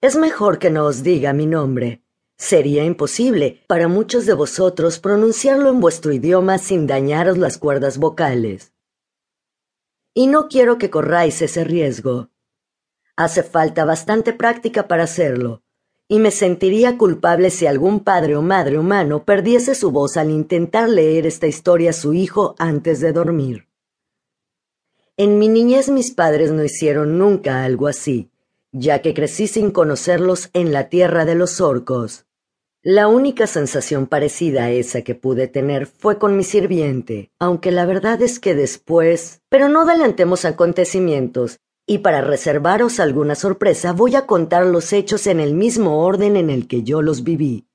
Es mejor que no os diga mi nombre. Sería imposible para muchos de vosotros pronunciarlo en vuestro idioma sin dañaros las cuerdas vocales. Y no quiero que corráis ese riesgo. Hace falta bastante práctica para hacerlo, y me sentiría culpable si algún padre o madre humano perdiese su voz al intentar leer esta historia a su hijo antes de dormir. En mi niñez mis padres no hicieron nunca algo así, ya que crecí sin conocerlos en la tierra de los orcos. La única sensación parecida a esa que pude tener fue con mi sirviente, aunque la verdad es que después... Pero no adelantemos acontecimientos, y para reservaros alguna sorpresa voy a contar los hechos en el mismo orden en el que yo los viví.